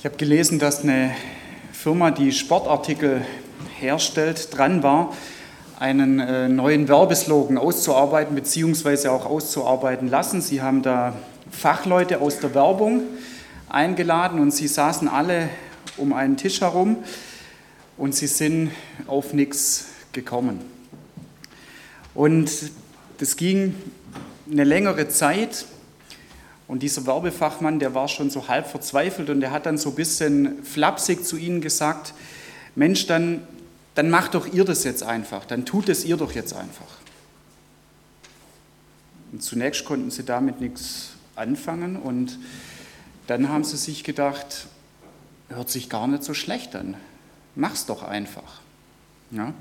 Ich habe gelesen, dass eine Firma, die Sportartikel herstellt, dran war, einen äh, neuen Werbeslogan auszuarbeiten bzw. auch auszuarbeiten lassen. Sie haben da Fachleute aus der Werbung eingeladen und sie saßen alle um einen Tisch herum und sie sind auf nichts gekommen. Und das ging eine längere Zeit und dieser Werbefachmann, der war schon so halb verzweifelt und der hat dann so ein bisschen flapsig zu ihnen gesagt, Mensch, dann, dann macht doch ihr das jetzt einfach, dann tut es ihr doch jetzt einfach. Und zunächst konnten sie damit nichts anfangen und dann haben sie sich gedacht, hört sich gar nicht so schlecht an, mach's doch einfach. Ja.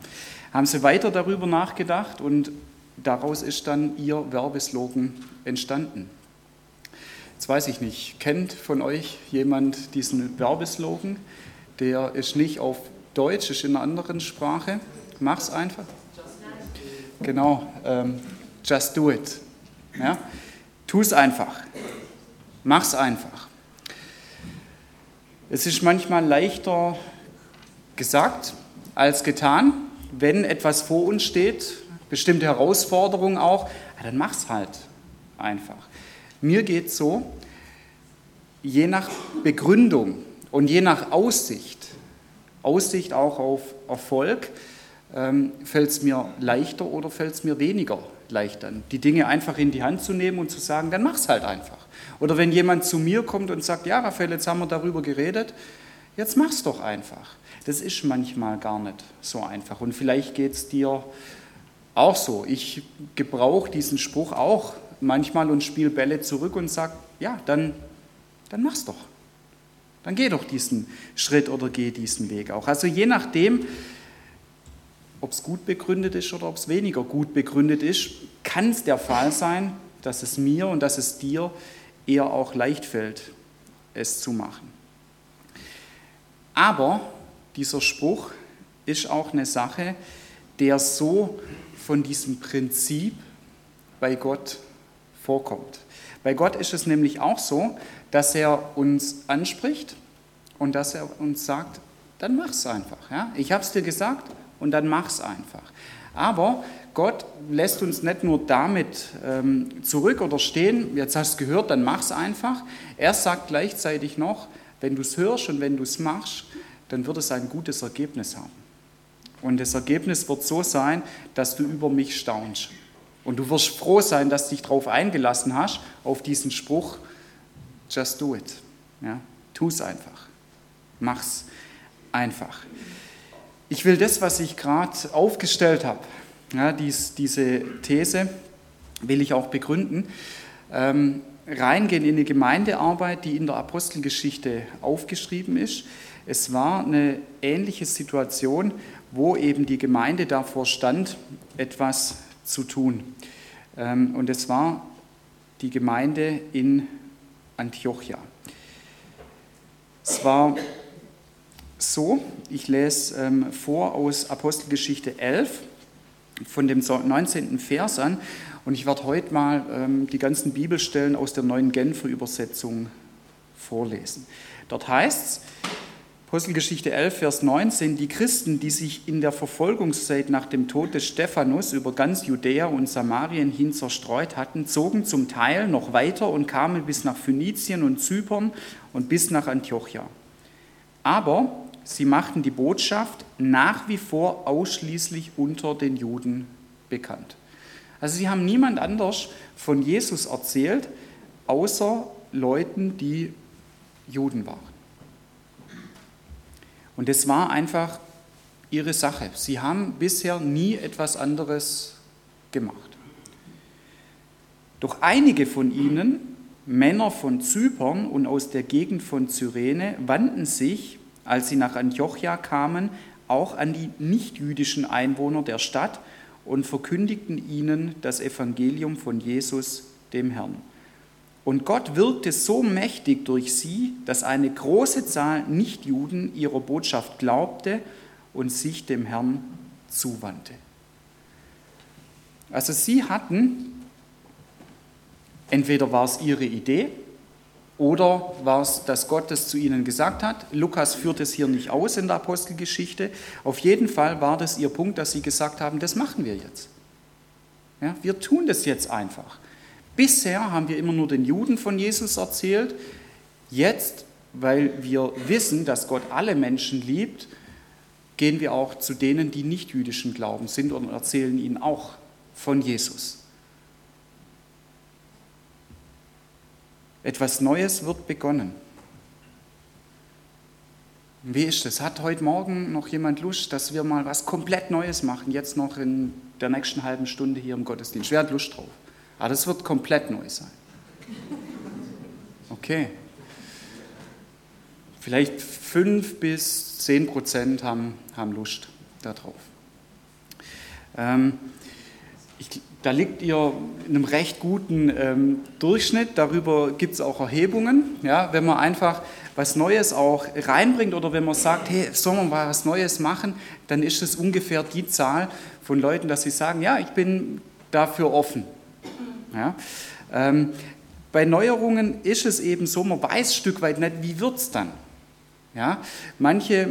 Haben sie weiter darüber nachgedacht und daraus ist dann ihr Werbeslogan entstanden. Jetzt weiß ich nicht, kennt von euch jemand diesen Werbeslogan? Der ist nicht auf Deutsch, ist in einer anderen Sprache. Mach's einfach. Genau, ähm, just do it. Ja? Tu es einfach. Mach's einfach. Es ist manchmal leichter gesagt als getan, wenn etwas vor uns steht, bestimmte Herausforderungen auch, dann mach's halt einfach. Mir geht es so, je nach Begründung und je nach Aussicht, Aussicht auch auf Erfolg, ähm, fällt es mir leichter oder fällt es mir weniger leicht an, die Dinge einfach in die Hand zu nehmen und zu sagen, dann mach's halt einfach. Oder wenn jemand zu mir kommt und sagt, ja, Raphael, jetzt haben wir darüber geredet, jetzt mach's doch einfach. Das ist manchmal gar nicht so einfach. Und vielleicht geht es dir auch so. Ich gebrauche diesen Spruch auch manchmal und spiele Bälle zurück und sage, ja, dann, dann mach's doch. Dann geh doch diesen Schritt oder geh diesen Weg auch. Also je nachdem, ob es gut begründet ist oder ob es weniger gut begründet ist, kann es der Fall sein, dass es mir und dass es dir eher auch leicht fällt, es zu machen. Aber dieser Spruch ist auch eine Sache, der so von diesem Prinzip bei Gott vorkommt. Bei Gott ist es nämlich auch so, dass er uns anspricht und dass er uns sagt, dann mach's einfach. Ja? Ich habe es dir gesagt und dann mach's einfach. Aber Gott lässt uns nicht nur damit ähm, zurück oder stehen, jetzt hast du gehört, dann mach's einfach. Er sagt gleichzeitig noch, wenn du es hörst und wenn du es machst, dann wird es ein gutes Ergebnis haben. Und das Ergebnis wird so sein, dass du über mich staunst. Und du wirst froh sein, dass du dich darauf eingelassen hast, auf diesen Spruch, just do it. Ja, tu es einfach. Mach's einfach. Ich will das, was ich gerade aufgestellt habe, ja, dies, diese These, will ich auch begründen. Ähm, reingehen in eine Gemeindearbeit, die in der Apostelgeschichte aufgeschrieben ist. Es war eine ähnliche Situation, wo eben die Gemeinde davor stand, etwas zu tun. Ähm, und es war die Gemeinde in Antiochia. Es war so, ich lese ähm, vor aus Apostelgeschichte 11 von dem 19. Vers an und ich werde heute mal ähm, die ganzen Bibelstellen aus der neuen Genfer Übersetzung vorlesen. Dort heißt es, Apostelgeschichte 11, Vers 19, die Christen, die sich in der Verfolgungszeit nach dem Tod des Stephanus über ganz Judäa und Samarien hin zerstreut hatten, zogen zum Teil noch weiter und kamen bis nach Phönizien und Zypern und bis nach Antiochia. Aber sie machten die Botschaft nach wie vor ausschließlich unter den Juden bekannt. Also sie haben niemand anders von Jesus erzählt, außer Leuten, die Juden waren. Und es war einfach ihre Sache. Sie haben bisher nie etwas anderes gemacht. Doch einige von ihnen, Männer von Zypern und aus der Gegend von Cyrene, wandten sich, als sie nach Antiochia kamen, auch an die nichtjüdischen Einwohner der Stadt und verkündigten ihnen das Evangelium von Jesus, dem Herrn. Und Gott wirkte so mächtig durch sie, dass eine große Zahl Nichtjuden ihrer Botschaft glaubte und sich dem Herrn zuwandte. Also sie hatten, entweder war es ihre Idee Oder war es, dass Gott das zu ihnen gesagt hat? Lukas führt es hier nicht aus in der Apostelgeschichte. Auf jeden Fall war das ihr Punkt, dass sie gesagt haben, das machen wir jetzt. Ja, wir tun das jetzt einfach. Bisher haben wir immer nur den Juden von Jesus erzählt. Jetzt, weil wir wissen, dass Gott alle Menschen liebt, gehen wir auch zu denen, die nicht jüdischen Glauben sind und erzählen ihnen auch von Jesus. Etwas Neues wird begonnen. Wie ist es? Hat heute Morgen noch jemand Lust, dass wir mal was komplett Neues machen, jetzt noch in der nächsten halben Stunde hier im Gottesdienst? Wer hat Lust drauf? Aber ah, das wird komplett neu sein. Okay. Vielleicht fünf bis zehn Prozent haben, haben Lust darauf. Ähm, ich, da liegt ihr in einem recht guten ähm, Durchschnitt. Darüber gibt es auch Erhebungen. Ja, wenn man einfach was Neues auch reinbringt oder wenn man sagt, hey, soll man mal was Neues machen, dann ist es ungefähr die Zahl von Leuten, dass sie sagen, ja, ich bin dafür offen. Ja, ähm, bei Neuerungen ist es eben so, man weiß ein Stück weit nicht, wie wird es dann. Ja, manche,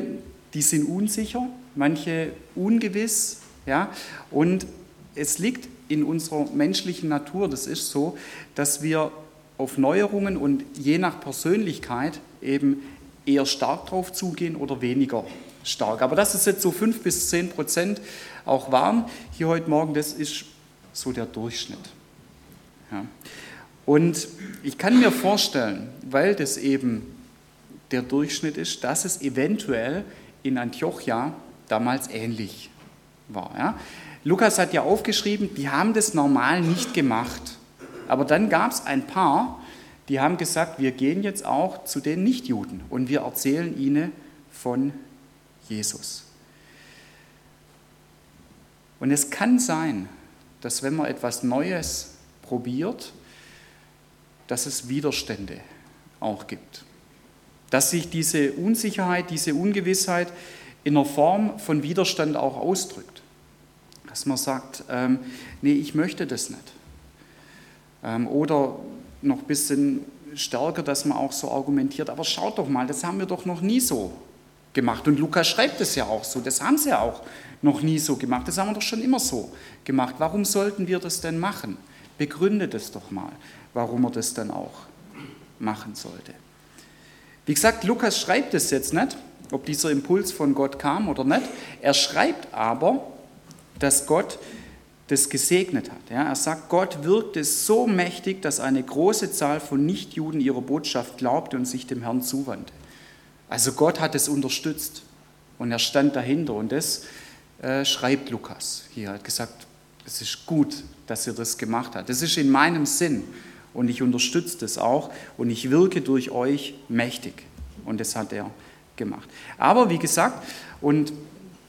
die sind unsicher, manche ungewiss. Ja, und es liegt in unserer menschlichen Natur, das ist so, dass wir auf Neuerungen und je nach Persönlichkeit eben eher stark drauf zugehen oder weniger stark. Aber dass es jetzt so fünf bis zehn Prozent auch waren hier heute Morgen, das ist so der Durchschnitt. Ja. Und ich kann mir vorstellen, weil das eben der Durchschnitt ist, dass es eventuell in Antiochia damals ähnlich war. Ja. Lukas hat ja aufgeschrieben, die haben das normal nicht gemacht. Aber dann gab es ein paar, die haben gesagt, wir gehen jetzt auch zu den Nichtjuden und wir erzählen ihnen von Jesus. Und es kann sein, dass wenn man etwas Neues probiert, dass es Widerstände auch gibt. Dass sich diese Unsicherheit, diese Ungewissheit in einer Form von Widerstand auch ausdrückt. Dass man sagt, ähm, nee, ich möchte das nicht. Ähm, oder noch ein bisschen stärker, dass man auch so argumentiert, aber schaut doch mal, das haben wir doch noch nie so gemacht. Und Lukas schreibt es ja auch so, das haben sie ja auch noch nie so gemacht, das haben wir doch schon immer so gemacht. Warum sollten wir das denn machen? Begründet es doch mal, warum er das dann auch machen sollte. Wie gesagt, Lukas schreibt es jetzt nicht, ob dieser Impuls von Gott kam oder nicht. Er schreibt aber, dass Gott das gesegnet hat. Ja, er sagt, Gott wirkte so mächtig, dass eine große Zahl von Nichtjuden ihrer Botschaft glaubte und sich dem Herrn zuwandte. Also Gott hat es unterstützt und er stand dahinter und das äh, schreibt Lukas hier. Er hat gesagt, es ist gut, dass ihr das gemacht habt. Das ist in meinem Sinn und ich unterstütze das auch und ich wirke durch euch mächtig. Und das hat er gemacht. Aber wie gesagt, und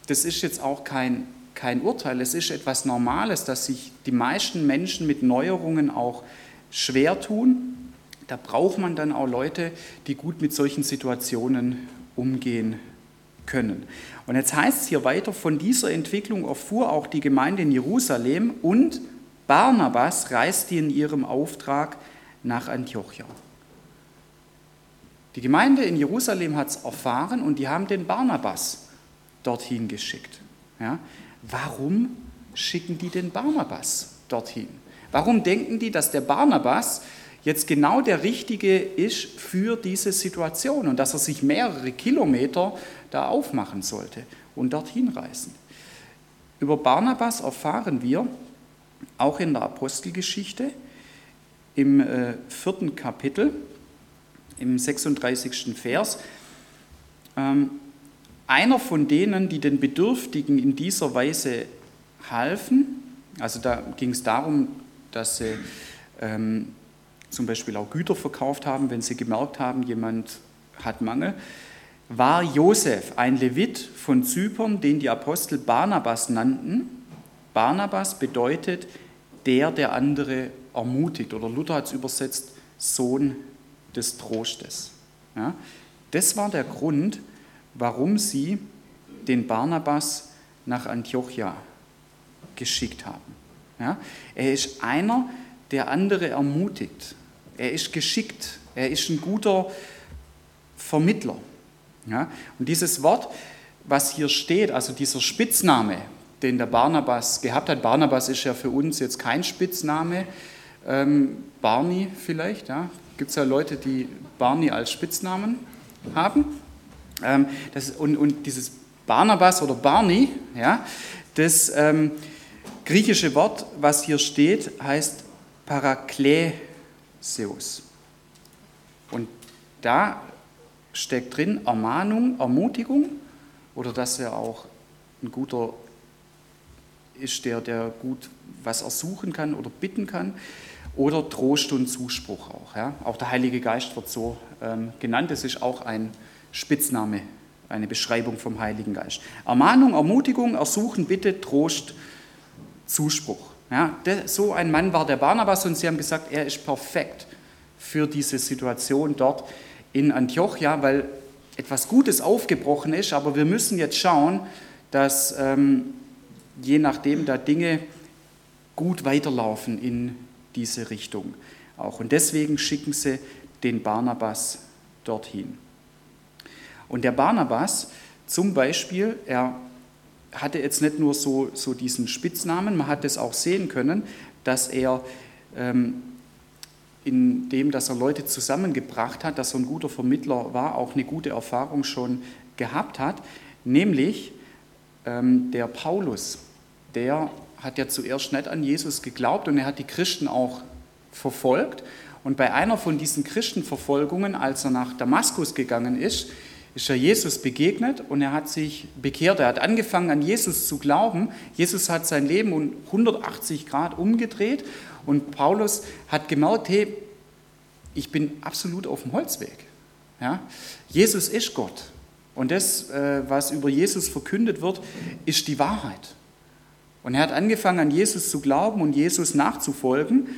das ist jetzt auch kein kein Urteil, es ist etwas Normales, dass sich die meisten Menschen mit Neuerungen auch schwer tun. Da braucht man dann auch Leute, die gut mit solchen Situationen umgehen können. Und jetzt heißt es hier weiter, von dieser Entwicklung erfuhr auch die Gemeinde in Jerusalem und Barnabas reiste in ihrem Auftrag nach Antiochia. Die Gemeinde in Jerusalem hat es erfahren und die haben den Barnabas dorthin geschickt. Ja? warum schicken die den Barnabas dorthin? Warum denken die, dass der Barnabas jetzt genau der Richtige ist für diese Situation und dass er sich mehrere Kilometer da aufmachen sollte und dorthin reisen? Über Barnabas erfahren wir auch in der Apostelgeschichte im äh, vierten Kapitel, im 36. Vers. Ähm, einer von denen, die den Bedürftigen in dieser Weise halfen, also da ging es darum, dass sie ähm, zum Beispiel auch Güter verkauft haben, wenn sie gemerkt haben, jemand hat Mangel, war Josef, ein Levit von Zypern, den die Apostel Barnabas nannten. Barnabas bedeutet der, der andere ermutigt, oder Luther hat es übersetzt, Sohn des Trostes. Ja, das war der Grund, warum sie den Barnabas nach Antiochia geschickt haben. Ja? Er ist einer, der andere ermutigt. Er ist geschickt. Er ist ein guter Vermittler. Ja? Und dieses Wort, was hier steht, also dieser Spitzname, den der Barnabas gehabt hat, Barnabas ist ja für uns jetzt kein Spitzname, ähm, Barney vielleicht, ja? gibt es ja Leute, die Barney als Spitznamen haben. Ähm, das, und, und dieses Barnabas oder Barney, ja, das ähm, griechische Wort, was hier steht, heißt Parakleseus. Und da steckt drin Ermahnung, Ermutigung oder dass er auch ein guter ist, der, der gut was ersuchen kann oder bitten kann oder Trost und Zuspruch auch. Ja. Auch der Heilige Geist wird so ähm, genannt. Das ist auch ein Spitzname, eine Beschreibung vom Heiligen Geist. Ermahnung, Ermutigung, Ersuchen, Bitte, Trost, Zuspruch. Ja, so ein Mann war der Barnabas und sie haben gesagt, er ist perfekt für diese Situation dort in Antiochia, weil etwas Gutes aufgebrochen ist, aber wir müssen jetzt schauen, dass ähm, je nachdem da Dinge gut weiterlaufen in diese Richtung auch. Und deswegen schicken sie den Barnabas dorthin. Und der Barnabas zum Beispiel, er hatte jetzt nicht nur so, so diesen Spitznamen, man hat es auch sehen können, dass er ähm, in dem, dass er Leute zusammengebracht hat, dass er ein guter Vermittler war, auch eine gute Erfahrung schon gehabt hat. Nämlich ähm, der Paulus, der hat ja zuerst nicht an Jesus geglaubt und er hat die Christen auch verfolgt. Und bei einer von diesen Christenverfolgungen, als er nach Damaskus gegangen ist, ist er Jesus begegnet und er hat sich bekehrt. Er hat angefangen an Jesus zu glauben. Jesus hat sein Leben um 180 Grad umgedreht und Paulus hat gemerkt, hey, ich bin absolut auf dem Holzweg. Ja? Jesus ist Gott. Und das, äh, was über Jesus verkündet wird, ist die Wahrheit. Und er hat angefangen an Jesus zu glauben und Jesus nachzufolgen.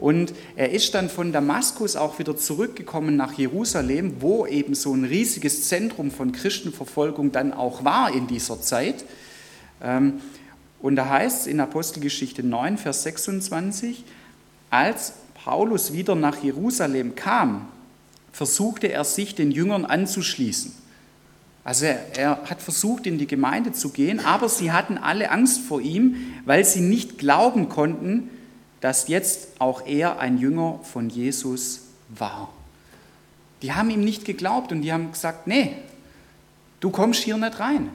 Und er ist dann von Damaskus auch wieder zurückgekommen nach Jerusalem, wo eben so ein riesiges Zentrum von Christenverfolgung dann auch war in dieser Zeit. Ähm, und da heißt es in Apostelgeschichte 9, Vers 26, als Paulus wieder nach Jerusalem kam, versuchte er sich den Jüngern anzuschließen. Also er, er, hat versucht, in die Gemeinde zu gehen, aber sie hatten alle Angst vor ihm, weil sie nicht glauben konnten, dass jetzt auch er ein Jünger von Jesus war. Die haben ihm nicht geglaubt und die haben gesagt, nee, du kommst hier nicht rein.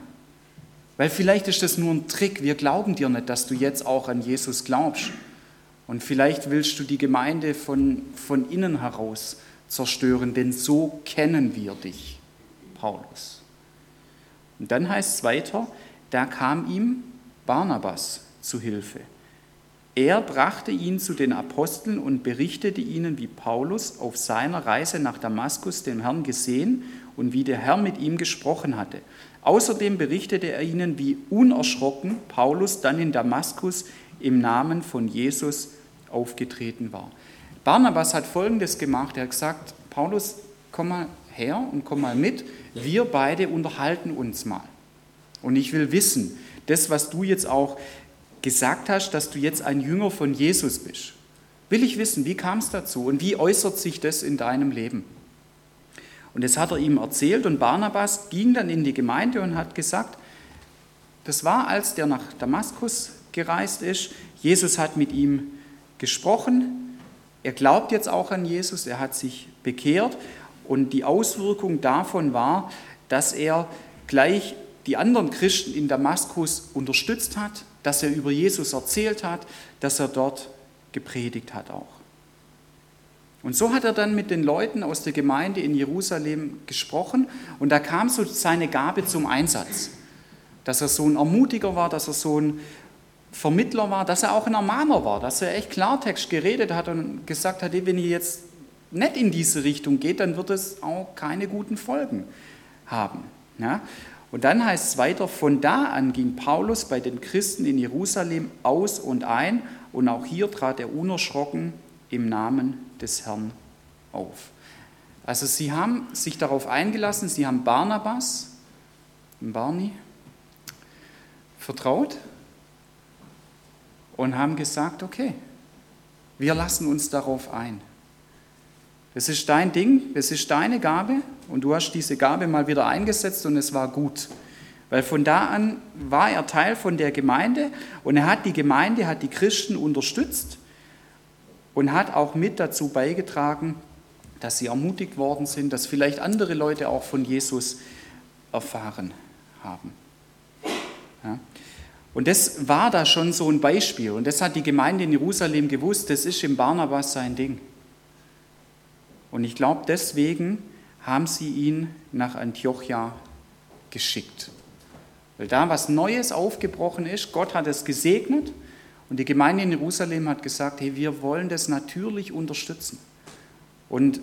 Weil vielleicht ist das nur ein Trick, wir glauben dir nicht, dass du jetzt auch an Jesus glaubst. Und vielleicht willst du die Gemeinde von, von innen heraus zerstören, denn so kennen wir dich, Paulus. Und dann heißt es weiter, da kam ihm Barnabas zu Hilfe. Er brachte ihn zu den Aposteln und berichtete ihnen, wie Paulus auf seiner Reise nach Damaskus den Herrn gesehen und wie der Herr mit ihm gesprochen hatte. Außerdem berichtete er ihnen, wie unerschrocken Paulus dann in Damaskus im Namen von Jesus aufgetreten war. Barnabas hat Folgendes gemacht. Er hat gesagt, Paulus, komm mal her und komm mal mit. Wir beide unterhalten uns mal. Und ich will wissen, das, was du jetzt auch gesagt hast, dass du jetzt ein Jünger von Jesus bist. Will ich wissen, wie kam es dazu und wie äußert sich das in deinem Leben? Und das hat er ihm erzählt und Barnabas ging dann in die Gemeinde und hat gesagt, das war, als der nach Damaskus gereist ist. Jesus hat mit ihm gesprochen. Er glaubt jetzt auch an Jesus, er hat sich bekehrt und die Auswirkung davon war, dass er gleich die anderen Christen in Damaskus unterstützt hat, dass er über Jesus erzählt hat, dass er dort gepredigt hat auch. Und so hat er dann mit den Leuten aus der Gemeinde in Jerusalem gesprochen und da kam so seine Gabe zum Einsatz, dass er so ein Ermutiger war, dass er so ein Vermittler war, dass er auch ein Ermahner war, dass er echt Klartext geredet hat und gesagt hat, wenn ihr jetzt nicht in diese Richtung geht, dann wird es auch keine guten Folgen haben. Ja? Und dann heißt es weiter, von da an ging Paulus bei den Christen in Jerusalem aus und ein und auch hier trat er unerschrocken im Namen des Herrn auf. Also sie haben sich darauf eingelassen, sie haben Barnabas, Barney, vertraut und haben gesagt, okay, wir lassen uns darauf ein. Es ist dein Ding, es ist deine Gabe und du hast diese Gabe mal wieder eingesetzt und es war gut. Weil von da an war er Teil von der Gemeinde und er hat die Gemeinde, hat die Christen unterstützt und hat auch mit dazu beigetragen, dass sie ermutigt worden sind, dass vielleicht andere Leute auch von Jesus erfahren haben. Ja. Und das war da schon so ein Beispiel. Und das hat die Gemeinde in Jerusalem gewusst, das ist im Barnabas sein Ding. Und ich glaube, deswegen haben sie ihn nach Antiochia geschickt. Weil da was Neues aufgebrochen ist, Gott hat es gesegnet und die Gemeinde in Jerusalem hat gesagt, hey, wir wollen das natürlich unterstützen. Und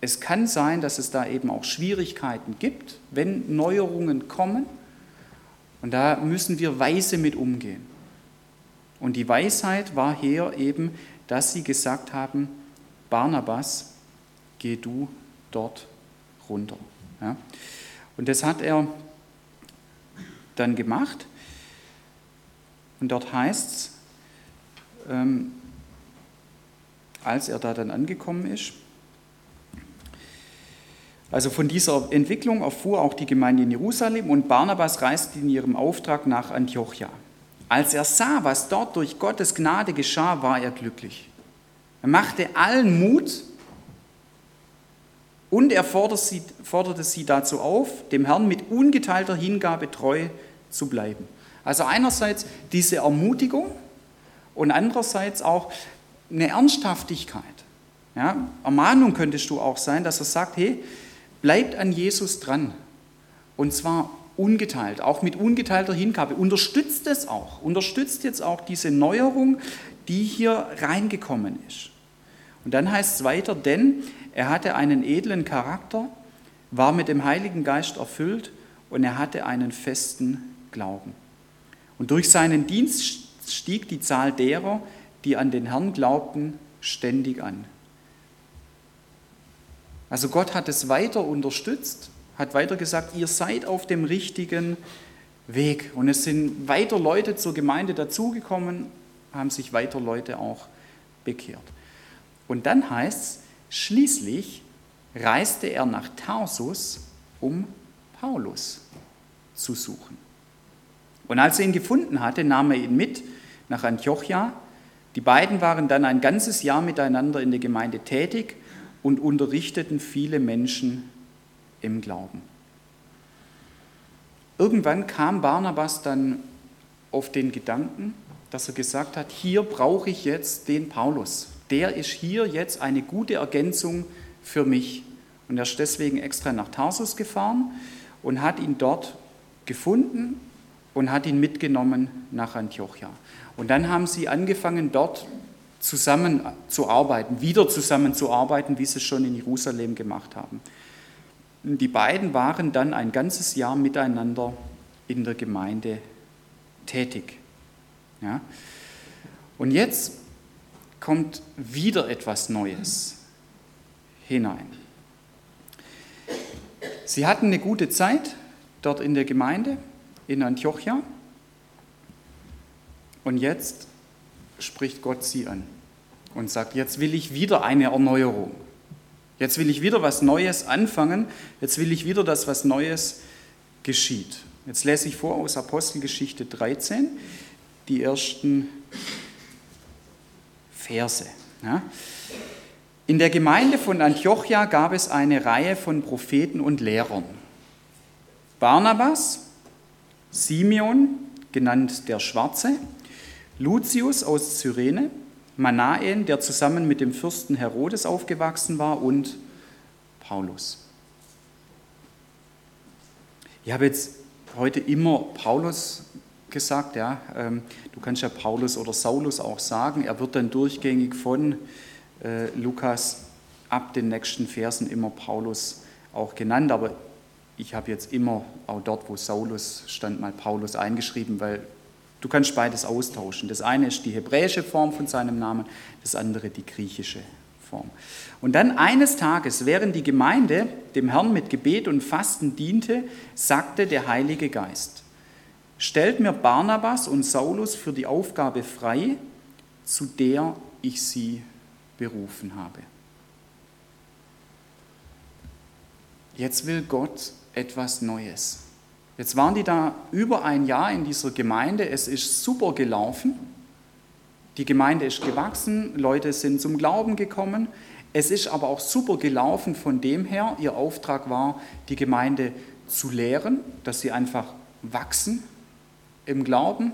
es kann sein, dass es da eben auch Schwierigkeiten gibt, wenn Neuerungen kommen. Und da müssen wir weise mit umgehen. Und die Weisheit war hier eben, dass sie gesagt haben, Barnabas, geh du dort runter. Ja? Und das hat er dann gemacht. Und dort heißt es, ähm, als er da dann angekommen ist, also von dieser Entwicklung erfuhr auch die Gemeinde in Jerusalem und Barnabas reiste in ihrem Auftrag nach Antiochia. Als er sah, was dort durch Gottes Gnade geschah, war er glücklich. Er machte allen Mut und er forderte sie, forderte sie dazu auf, dem Herrn mit ungeteilter Hingabe treu zu bleiben. Also einerseits diese Ermutigung und andererseits auch eine Ernsthaftigkeit. Ja, Ermahnung könntest du auch sein, dass er sagt, hey, Bleibt an Jesus dran. Und zwar ungeteilt, auch mit ungeteilter Hingabe. Unterstützt es auch. Unterstützt jetzt auch diese Neuerung, die hier reingekommen ist. Und dann heißt es weiter, denn er hatte einen edlen Charakter, war mit dem Heiligen Geist erfüllt und er hatte einen festen Glauben. Und durch seinen Dienst stieg die Zahl derer, die an den Herrn glaubten, ständig an. Also Gott hat es weiter unterstützt, hat weiter gesagt, ihr seid auf dem richtigen Weg. Und es sind weiter Leute zur Gemeinde dazugekommen, haben sich weiter Leute auch bekehrt. Und dann heißt es, schließlich reiste er nach Tarsus, um Paulus zu suchen. Und als er ihn gefunden hatte, nahm er ihn mit nach Antiochia. Die beiden waren dann ein ganzes Jahr miteinander in der Gemeinde tätig und unterrichteten viele Menschen im Glauben. Irgendwann kam Barnabas dann auf den Gedanken, dass er gesagt hat, hier brauche ich jetzt den Paulus. Der ist hier jetzt eine gute Ergänzung für mich. Und er ist deswegen extra nach Tarsus gefahren und hat ihn dort gefunden und hat ihn mitgenommen nach Antiochia. Und dann haben sie angefangen, dort zusammenzuarbeiten, wieder zusammenzuarbeiten, wie sie es schon in Jerusalem gemacht haben. Die beiden waren dann ein ganzes Jahr miteinander in der Gemeinde tätig. Ja? Und jetzt kommt wieder etwas Neues hinein. Sie hatten eine gute Zeit dort in der Gemeinde in Antiochia. Und jetzt spricht Gott sie an und sagt, jetzt will ich wieder eine Erneuerung. Jetzt will ich wieder was Neues anfangen. Jetzt will ich wieder, dass was Neues geschieht. Jetzt lese ich vor aus Apostelgeschichte 13 die ersten Verse. In der Gemeinde von Antiochia gab es eine Reihe von Propheten und Lehrern. Barnabas, Simeon, genannt der Schwarze, Lucius aus Cyrene, Manaen, der zusammen mit dem Fürsten Herodes aufgewachsen war, und Paulus. Ich habe jetzt heute immer Paulus gesagt, ja. Ähm, du kannst ja Paulus oder Saulus auch sagen. Er wird dann durchgängig von äh, Lukas ab den nächsten Versen immer Paulus auch genannt. Aber ich habe jetzt immer auch dort, wo Saulus stand, mal Paulus eingeschrieben, weil Du kannst beides austauschen. Das eine ist die hebräische Form von seinem Namen, das andere die griechische Form. Und dann eines Tages, während die Gemeinde dem Herrn mit Gebet und Fasten diente, sagte der Heilige Geist, stellt mir Barnabas und Saulus für die Aufgabe frei, zu der ich sie berufen habe. jetzt will Gott etwas Neues. Jetzt waren die da über ein Jahr in dieser Gemeinde, es ist super gelaufen, die Gemeinde ist gewachsen, Leute sind zum Glauben gekommen, es ist aber auch super gelaufen von dem her, ihr Auftrag war, die Gemeinde zu lehren, dass sie einfach wachsen im Glauben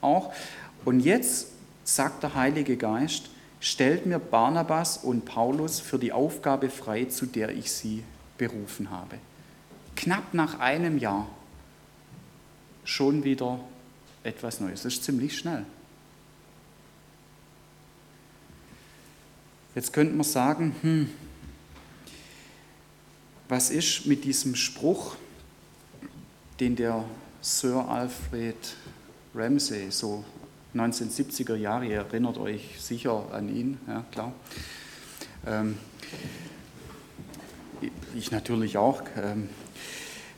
auch. Und jetzt sagt der Heilige Geist, stellt mir Barnabas und Paulus für die Aufgabe frei, zu der ich sie berufen habe. Knapp nach einem Jahr schon wieder etwas Neues. Das ist ziemlich schnell. Jetzt könnte man sagen, hm, was ist mit diesem Spruch, den der Sir Alfred Ramsey so 1970er Jahre, ihr erinnert euch sicher an ihn, ja klar. Ähm, ich natürlich auch, ähm,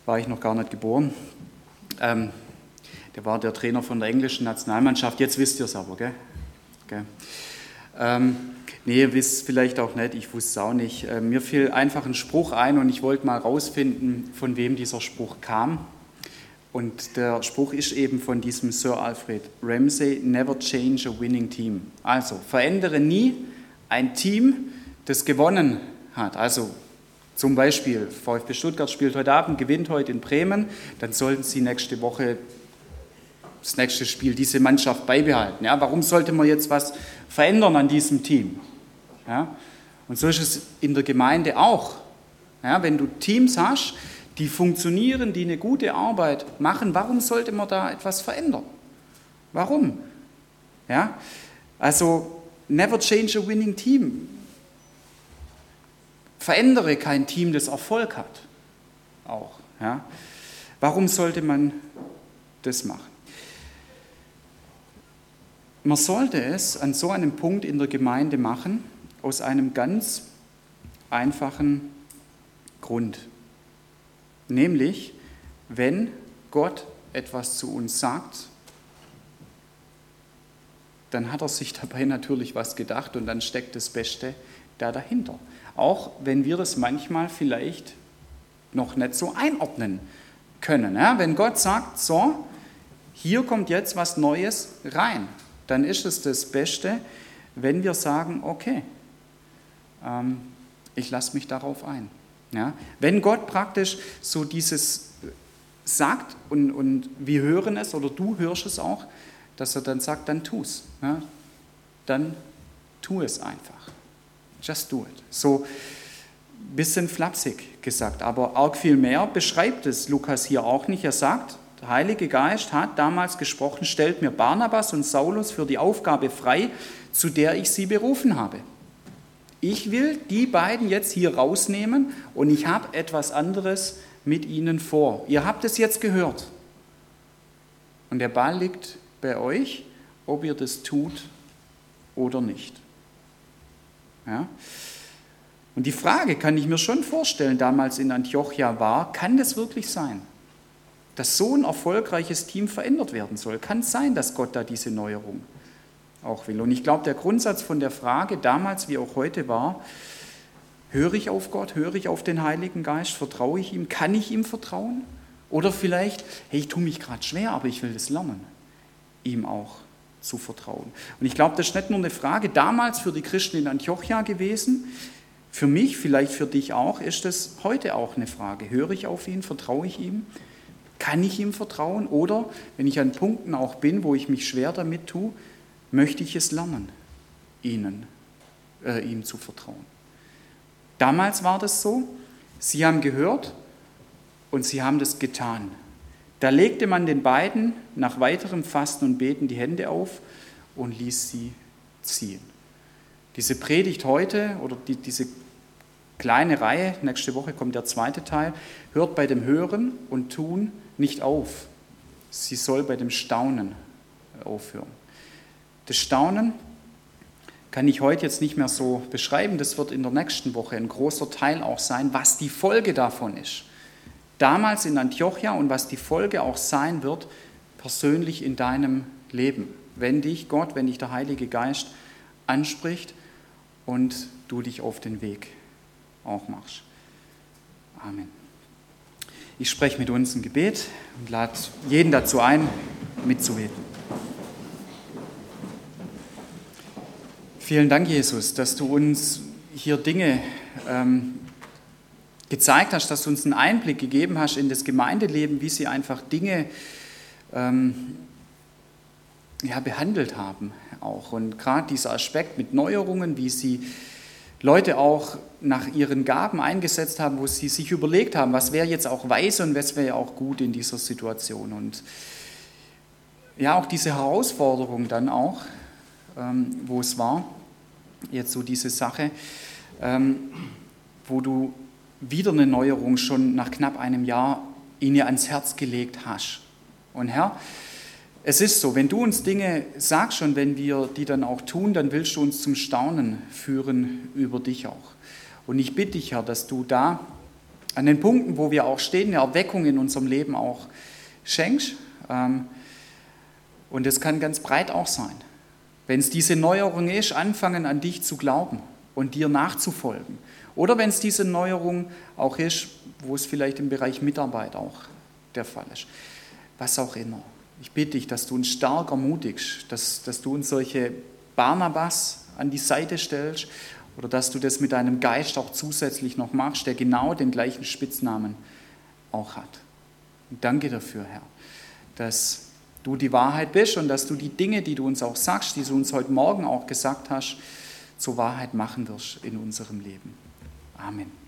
war ich noch gar nicht geboren. Ähm, der war der Trainer von der englischen Nationalmannschaft, jetzt wisst ihr es aber, gell? gell? Ähm, nee, ihr wisst vielleicht auch nicht, ich wusste es auch nicht. Ähm, mir fiel einfach ein Spruch ein und ich wollte mal rausfinden, von wem dieser Spruch kam. Und der Spruch ist eben von diesem Sir Alfred Ramsey, never change a winning team. Also verändere nie ein Team, das gewonnen hat. Also zum Beispiel, VfB Stuttgart spielt heute Abend, gewinnt heute in Bremen, dann sollten Sie nächste Woche das nächste Spiel diese Mannschaft beibehalten. Ja, warum sollte man jetzt was verändern an diesem Team? Ja, und so ist es in der Gemeinde auch. Ja, wenn du Teams hast, die funktionieren, die eine gute Arbeit machen, warum sollte man da etwas verändern? Warum? Ja? Also, never change a winning team. Verändere kein Team, das Erfolg hat. Auch. Ja? Warum sollte man das machen? Man sollte es an so einem Punkt in der Gemeinde machen, aus einem ganz einfachen Grund. Nämlich, wenn Gott etwas zu uns sagt, dann hat er sich dabei natürlich was gedacht und dann steckt das Beste da dahinter. Auch wenn wir das manchmal vielleicht noch nicht so einordnen können. Ja, wenn Gott sagt, so, hier kommt jetzt was Neues rein, dann ist es das Beste, wenn wir sagen, okay, ähm, ich lasse mich darauf ein. Ja? Wenn Gott praktisch so dieses sagt und, und wir hören es oder du hörst es auch, dass er dann sagt, dann tu es. Ja? Dann tu es einfach. Just do it. So ein bisschen flapsig gesagt, aber arg viel mehr beschreibt es Lukas hier auch nicht. Er sagt, der Heilige Geist hat damals gesprochen, stellt mir Barnabas und Saulus für die Aufgabe frei, zu der ich sie berufen habe. Ich will die beiden jetzt hier rausnehmen und ich habe etwas anderes mit ihnen vor. Ihr habt es jetzt gehört. Und der Ball liegt bei euch, ob ihr das tut oder nicht. Ja? Und die Frage kann ich mir schon vorstellen, damals in Antiochia war, kann das wirklich sein, dass so ein erfolgreiches Team verändert werden soll? Kann es sein, dass Gott da diese Neuerung auch will. Und ich glaube, der Grundsatz von der Frage damals wie auch heute war, höre ich auf Gott, höre ich auf den Heiligen Geist, vertraue ich ihm, kann ich ihm vertrauen? Oder vielleicht, hey, ich tue mich gerade schwer, aber ich will das lernen, ihm auch zu vertrauen. Und ich glaube, das ist nicht nur eine Frage damals für die Christen in Antiochia gewesen, für mich, vielleicht für dich auch, ist das heute auch eine Frage. Höre ich auf ihn, vertraue ich ihm? Kann ich ihm vertrauen? Oder wenn ich an Punkten auch bin, wo ich mich schwer damit tue, möchte ich es lernen, ihnen, äh, ihm zu vertrauen. Damals war das so, sie haben gehört und sie haben das getan. Da legte man den beiden nach weiterem Fasten und Beten die Hände auf und ließ sie ziehen. Diese Predigt heute oder die, diese kleine Reihe, nächste Woche kommt der zweite Teil, hört bei dem Hören und Tun nicht auf. Sie soll bei dem Staunen aufhören. Das Staunen kann ich heute jetzt nicht mehr so beschreiben. Das wird in der nächsten Woche ein großer Teil auch sein, was die Folge davon ist. Damals in Antiochia und was die Folge auch sein wird, persönlich in deinem Leben. Wenn dich Gott, wenn dich der Heilige Geist anspricht und du dich auf den Weg auch machst. Amen. Ich spreche mit uns ein Gebet und lade jeden dazu ein, mitzubeten. Vielen Dank, Jesus, dass du uns hier Dinge ähm, gezeigt hast, dass du uns einen Einblick gegeben hast in das Gemeindeleben, wie sie einfach Dinge ähm, ja, behandelt haben auch. Und gerade dieser Aspekt mit Neuerungen, wie sie Leute auch nach ihren Gaben eingesetzt haben, wo sie sich überlegt haben, was wäre jetzt auch weise und was wäre auch gut in dieser Situation. Und ja, auch diese Herausforderung dann auch, ähm, wo es war, jetzt so diese Sache, ähm, wo du wieder eine Neuerung schon nach knapp einem Jahr ihnen ans Herz gelegt hast. Und Herr, es ist so, wenn du uns Dinge sagst und wenn wir die dann auch tun, dann willst du uns zum Staunen führen über dich auch. Und ich bitte dich, Herr, dass du da an den Punkten, wo wir auch stehen, eine Erweckung in unserem Leben auch schenkst. Ähm, und es kann ganz breit auch sein. Wenn es diese Neuerung ist, anfangen an dich zu glauben und dir nachzufolgen. Oder wenn es diese Neuerung auch ist, wo es vielleicht im Bereich Mitarbeit auch der Fall ist. Was auch immer. Ich bitte dich, dass du uns stark ermutigst, dass, dass du uns solche Barnabas an die Seite stellst oder dass du das mit deinem Geist auch zusätzlich noch machst, der genau den gleichen Spitznamen auch hat. Und danke dafür, Herr, dass du die Wahrheit bist und dass du die Dinge, die du uns auch sagst, die du uns heute Morgen auch gesagt hast, zur Wahrheit machen wirst in unserem Leben. Amen.